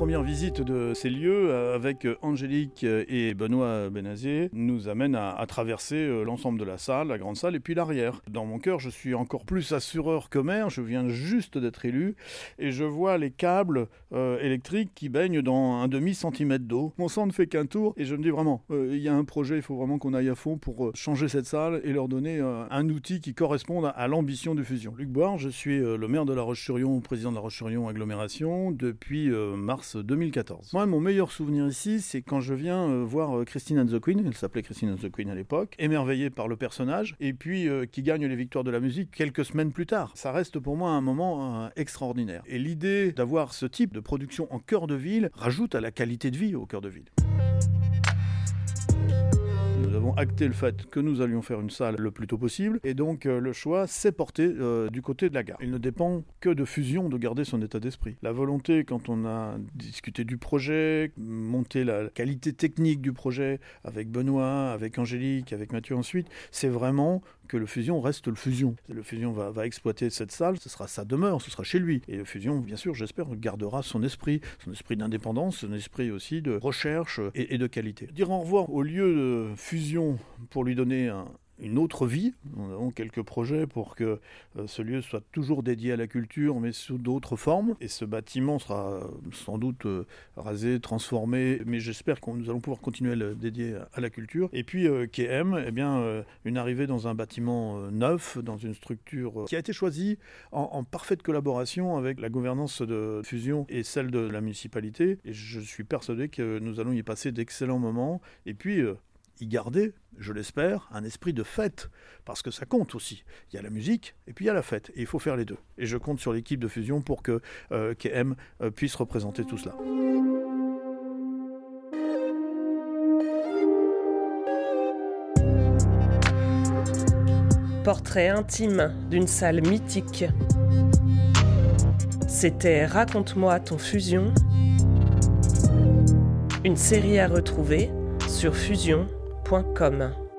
Première visite de ces lieux euh, avec euh, Angélique euh, et Benoît Benazier nous amène à, traverser l'ensemble de la salle, la grande salle et puis l'arrière. Dans mon cœur, je suis encore plus assureur que maire, je viens juste d'être élu et je vois les câbles électriques qui baignent dans un demi-centimètre d'eau. Mon sang ne fait qu'un tour et je me dis vraiment, il y a un projet, il faut vraiment qu'on aille à fond pour changer cette salle et leur donner un outil qui corresponde à l'ambition de fusion. Luc Boire, je suis le maire de La Roche-sur-Yon, président de La Roche-sur-Yon agglomération depuis mars 2014. Moi, mon meilleur souvenir ici, c'est quand je viens euh, voir euh, Christine and the Queen, elle s'appelait Christine and the Queen à l'époque, émerveillée par le personnage, et puis euh, qui gagne les victoires de la musique quelques semaines plus tard. Ça reste pour moi un moment extraordinaire. Et l'idée d'avoir ce type de production en cœur de ville rajoute à la qualité de vie au cœur de ville acté le fait que nous allions faire une salle le plus tôt possible, et donc euh, le choix s'est porté euh, du côté de la gare. Il ne dépend que de fusion de garder son état d'esprit. La volonté, quand on a discuté du projet, monté la qualité technique du projet avec Benoît, avec Angélique, avec Mathieu ensuite, c'est vraiment que le fusion reste le fusion. Le fusion va, exploiter cette salle, ce sera sa demeure, ce sera chez lui. Et le fusion, bien sûr, j'espère, gardera son esprit, son esprit d'indépendance, son esprit aussi de recherche et, et de qualité. Dire au revoir au lieu de fusion pour lui donner un, une autre vie. Nous avons quelques projets pour que euh, ce lieu soit toujours dédié à la culture, mais sous d'autres formes. Et ce bâtiment sera sans doute euh, rasé, transformé, mais j'espère que nous allons pouvoir continuer à le dédier à la culture. Et puis euh, KM, eh bien, une arrivée dans un bâtiment neuf, dans une structure qui a été choisie en, en, parfaite collaboration avec la gouvernance de fusion et celle de la municipalité. Et je suis persuadé que nous allons y passer d'excellents moments. Et puis, y garder, je l'espère, un esprit de fête, parce que ça compte aussi. Il y a la musique et puis il y a la fête, et il faut faire les deux. Et je compte sur l'équipe de fusion pour que euh, KM euh, puisse représenter tout cela. Portrait intime d'une salle mythique. C'était Raconte-moi ton fusion, une série à retrouver sur fusion.com.